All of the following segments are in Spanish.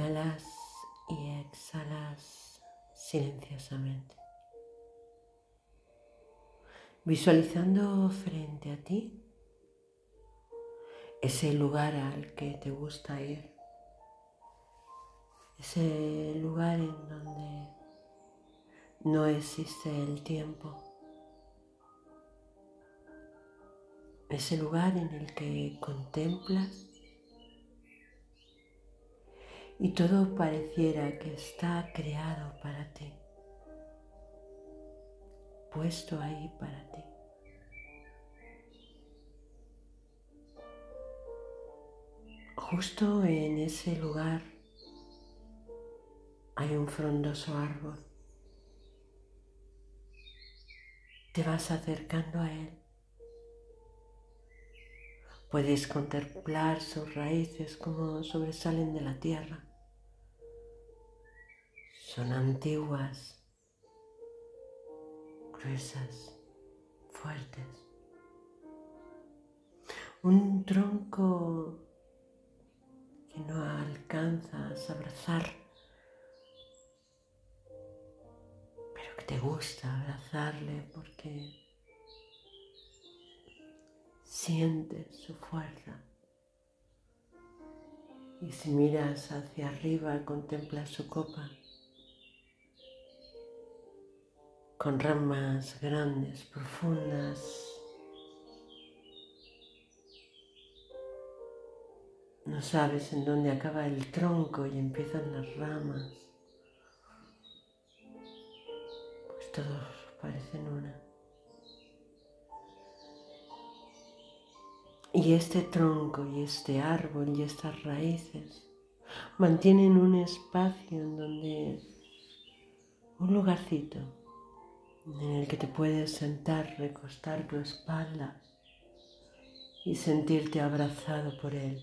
Inhalas y exhalas silenciosamente. Visualizando frente a ti ese lugar al que te gusta ir. Ese lugar en donde no existe el tiempo. Ese lugar en el que contemplas y todo pareciera que está creado para ti, puesto ahí para ti. Justo en ese lugar hay un frondoso árbol. Te vas acercando a él. Puedes contemplar sus raíces como sobresalen de la tierra son antiguas, gruesas, fuertes. Un tronco que no alcanzas a abrazar, pero que te gusta abrazarle porque sientes su fuerza. Y si miras hacia arriba, contemplas su copa con ramas grandes, profundas. No sabes en dónde acaba el tronco y empiezan las ramas. Pues todos parecen una. Y este tronco y este árbol y estas raíces mantienen un espacio en donde un lugarcito en el que te puedes sentar, recostar tu espalda y sentirte abrazado por él.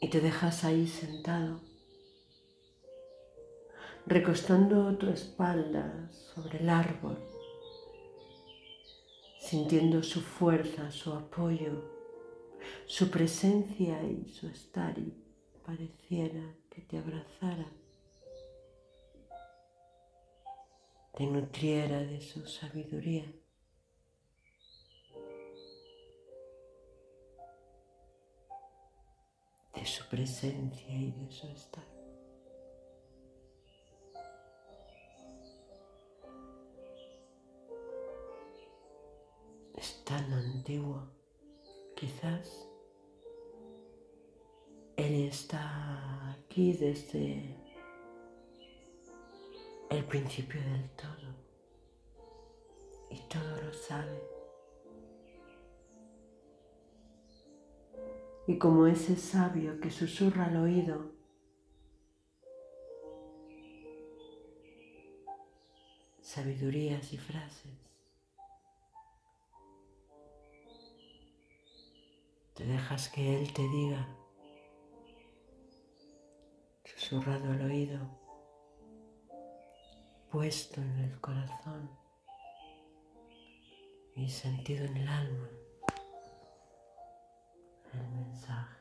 Y te dejas ahí sentado, recostando tu espalda sobre el árbol, sintiendo su fuerza, su apoyo, su presencia y su estar y pareciera que te abrazara, te nutriera de su sabiduría. de su presencia y de su estar. Es tan antiguo, quizás él está desde el principio del todo y todo lo sabe. Y como ese sabio que susurra al oído, sabidurías y frases, te dejas que Él te diga susurrado al oído, puesto en el corazón y sentido en el alma el mensaje.